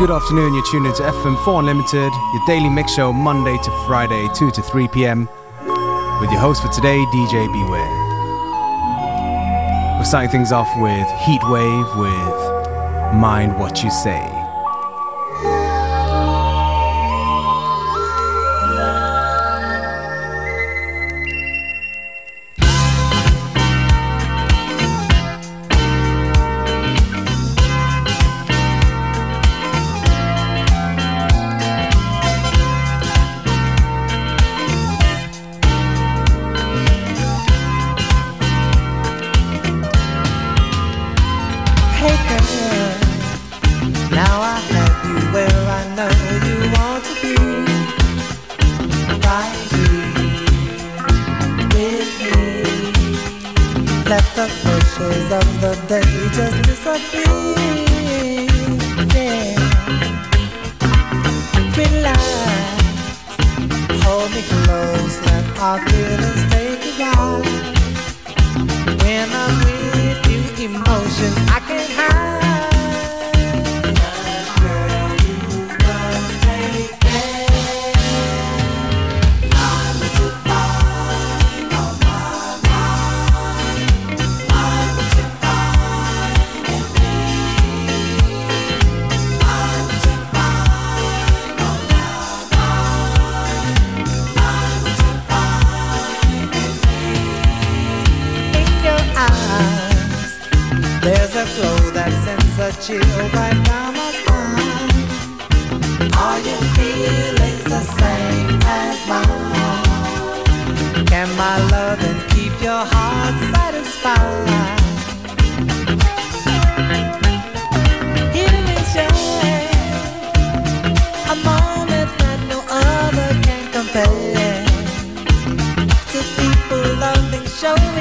Good afternoon, you're tuned into FM4 Unlimited, your daily mix show Monday to Friday, 2 to 3 p.m. With your host for today, DJ Beware. We're starting things off with Heatwave with Mind What You Say. flow that sends a chill right down my spine. Are your feelings the same as mine? Can my loving keep your heart satisfied? show me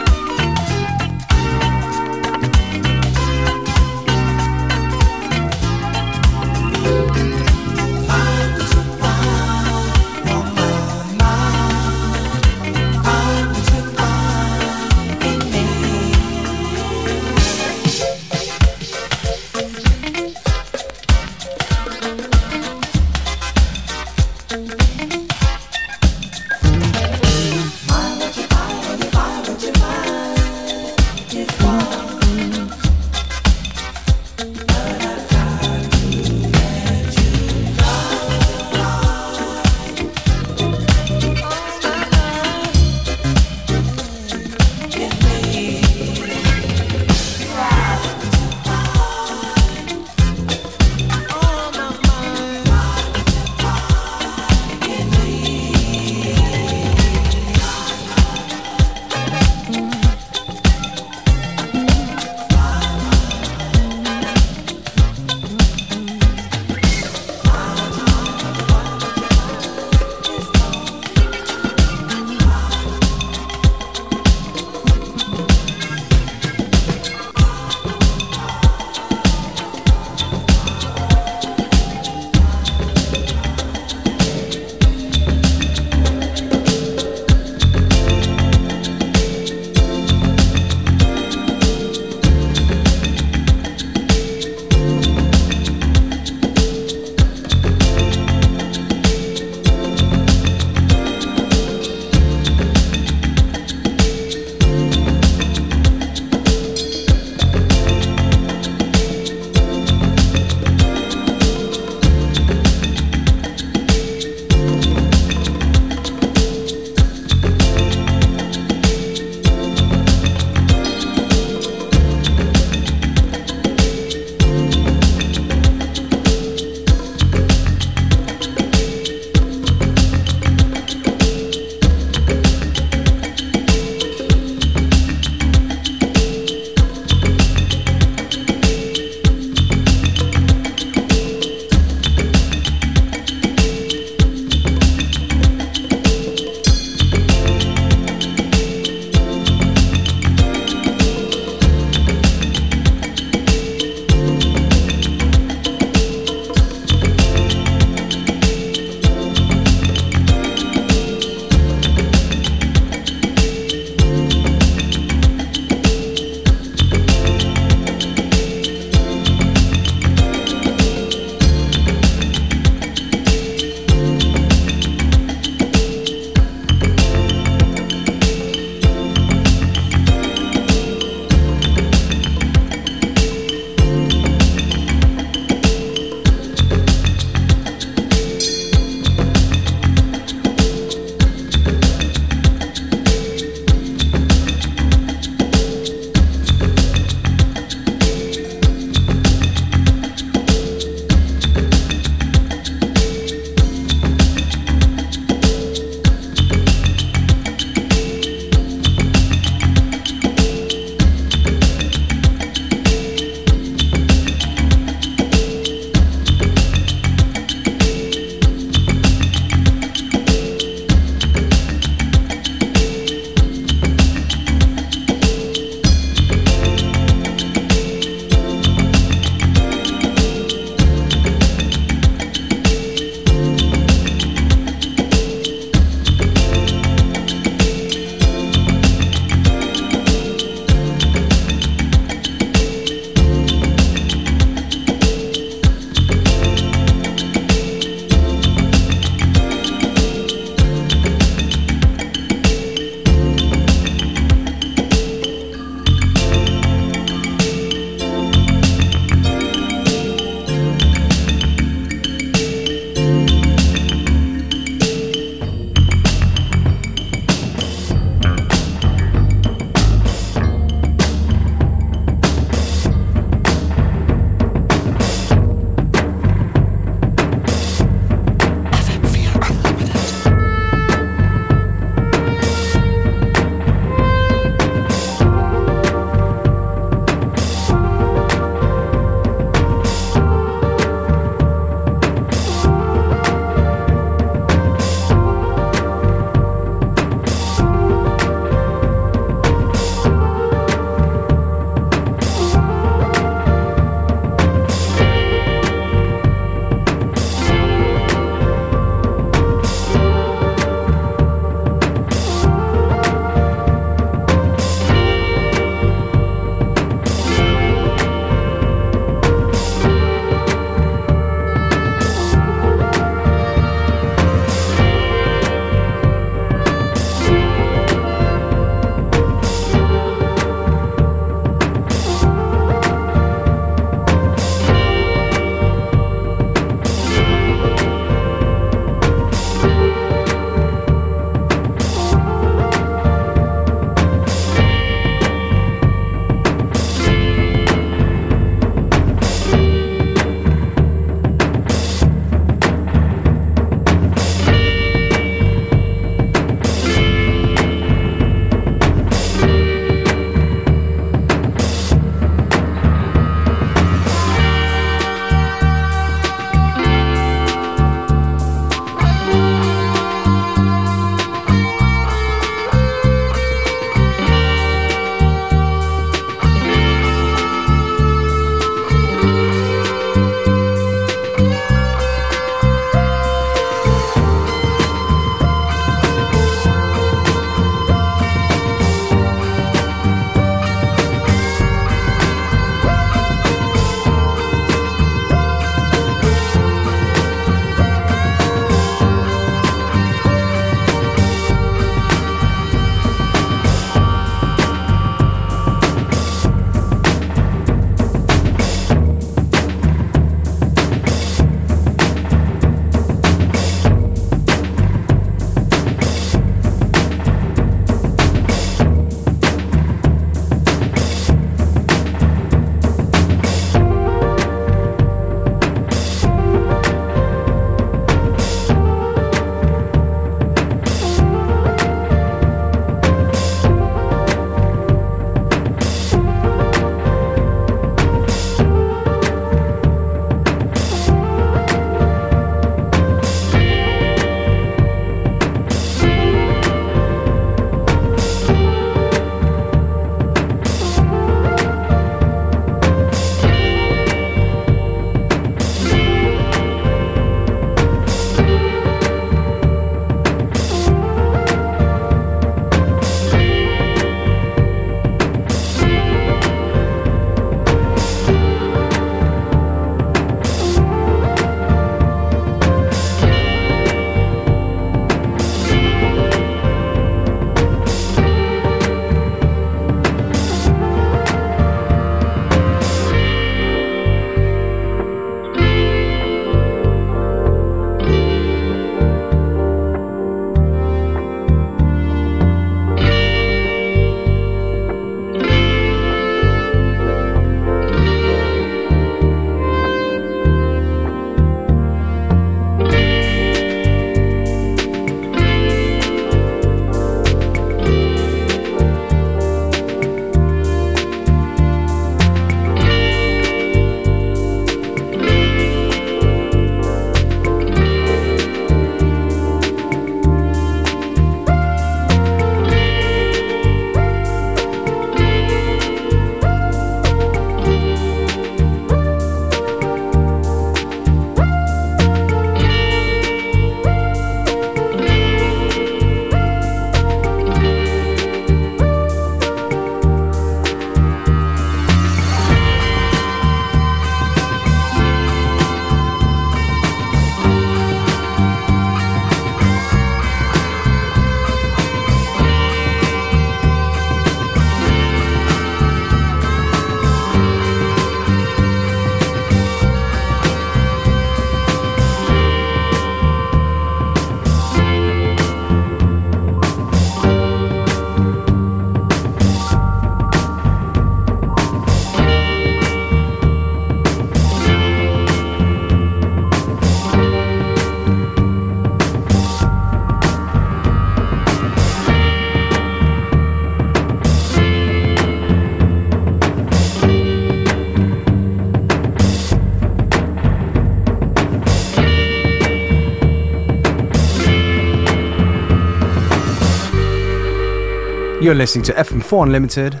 You're listening to FM4 Unlimited.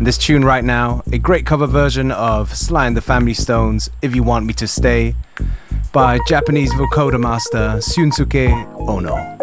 This tune right now, a great cover version of Sly and the Family Stones, If You Want Me to Stay, by Japanese vocoder master Shunsuke Ono.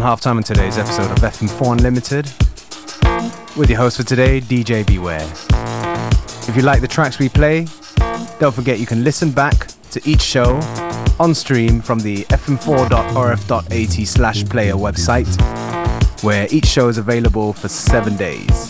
Just gone half time on today's episode of FM4 Unlimited. With your host for today, DJ Beware. If you like the tracks we play, don't forget you can listen back to each show on stream from the fm4.orf.at slash player website, where each show is available for seven days.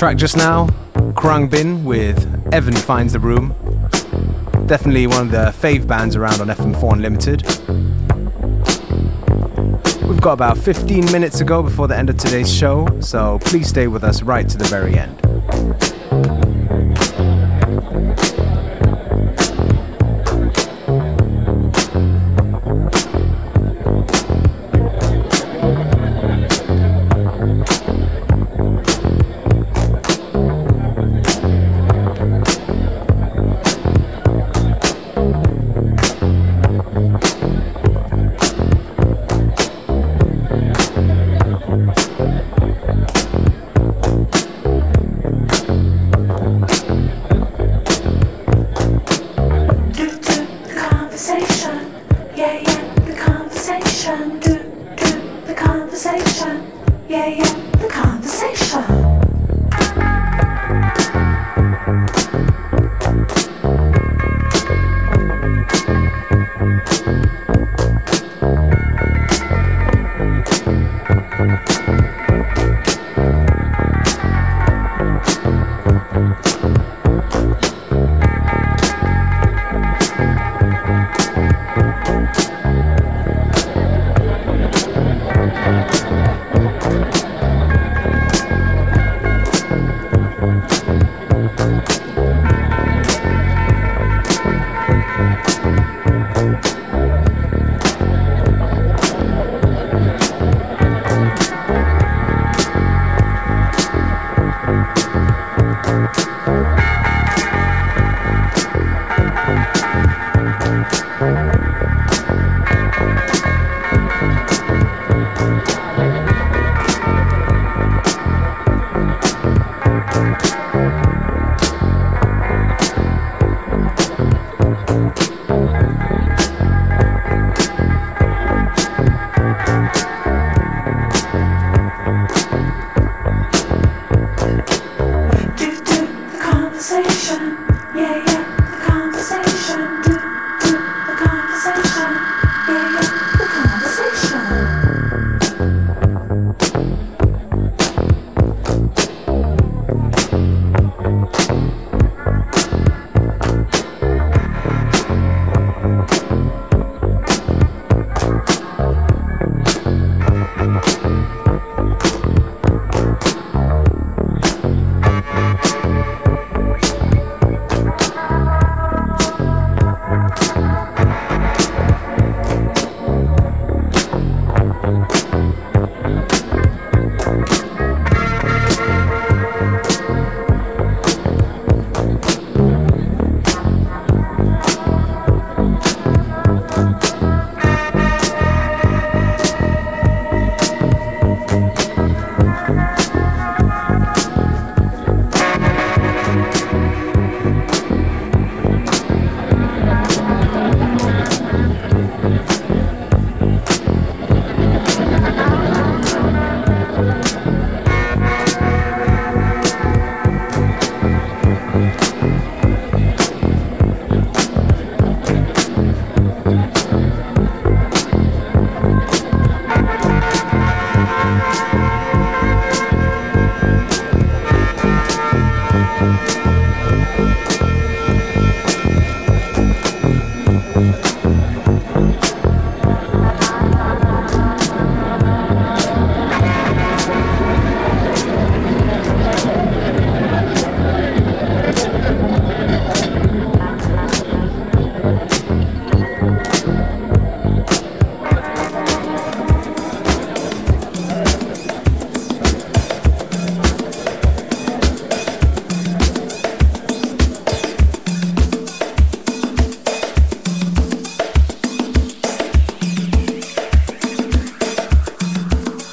Track just now, Khruangbin with Evan Finds the Room. Definitely one of the fave bands around on FM4 Unlimited. We've got about 15 minutes to go before the end of today's show, so please stay with us right to the very end.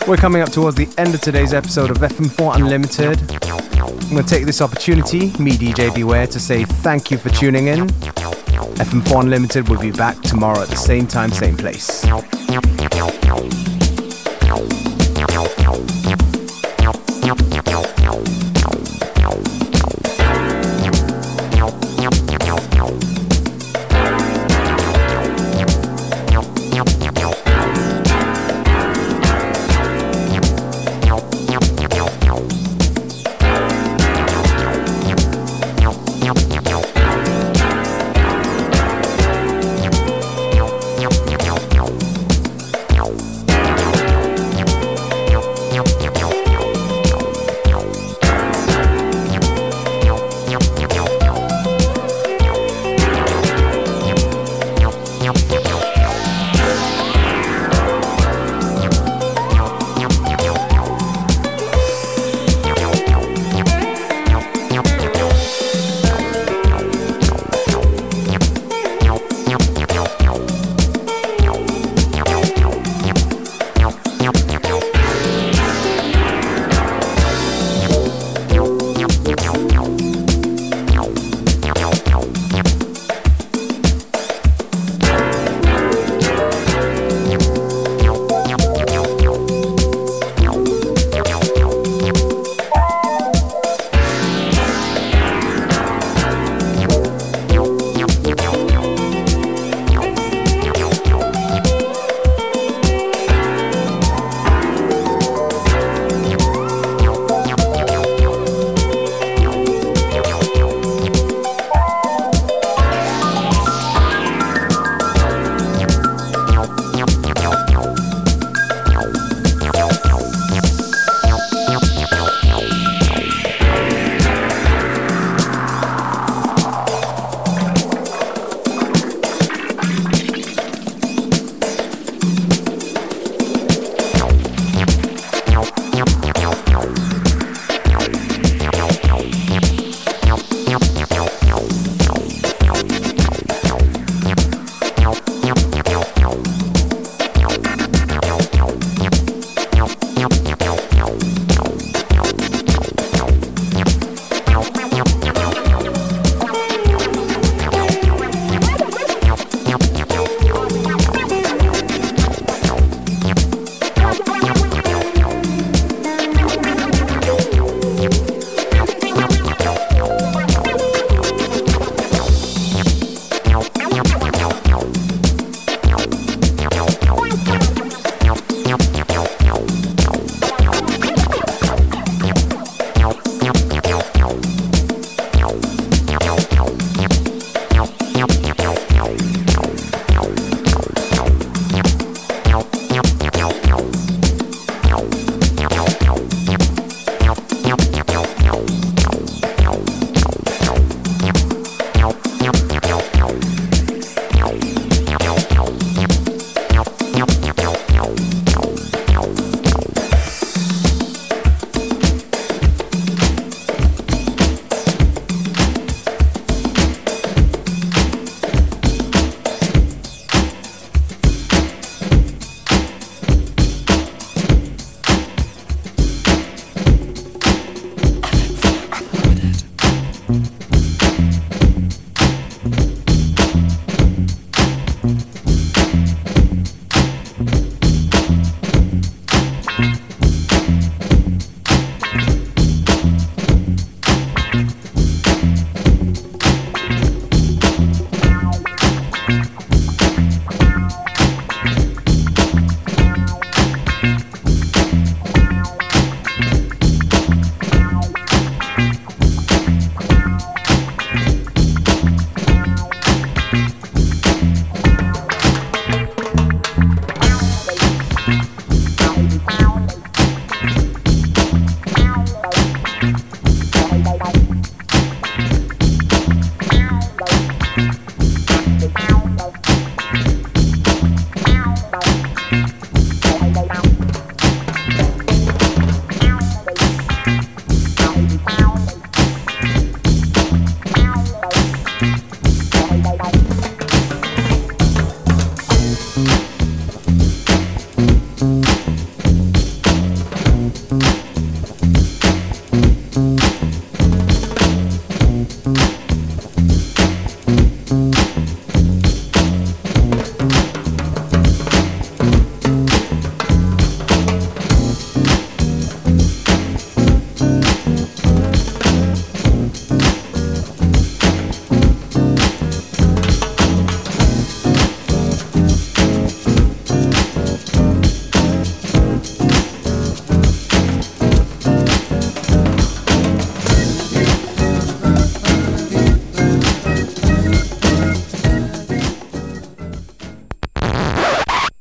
We're coming up towards the end of today's episode of FM4 Unlimited. I'm going to take this opportunity, me DJ Beware, to say thank you for tuning in. FM4 Unlimited will be back tomorrow at the same time, same place.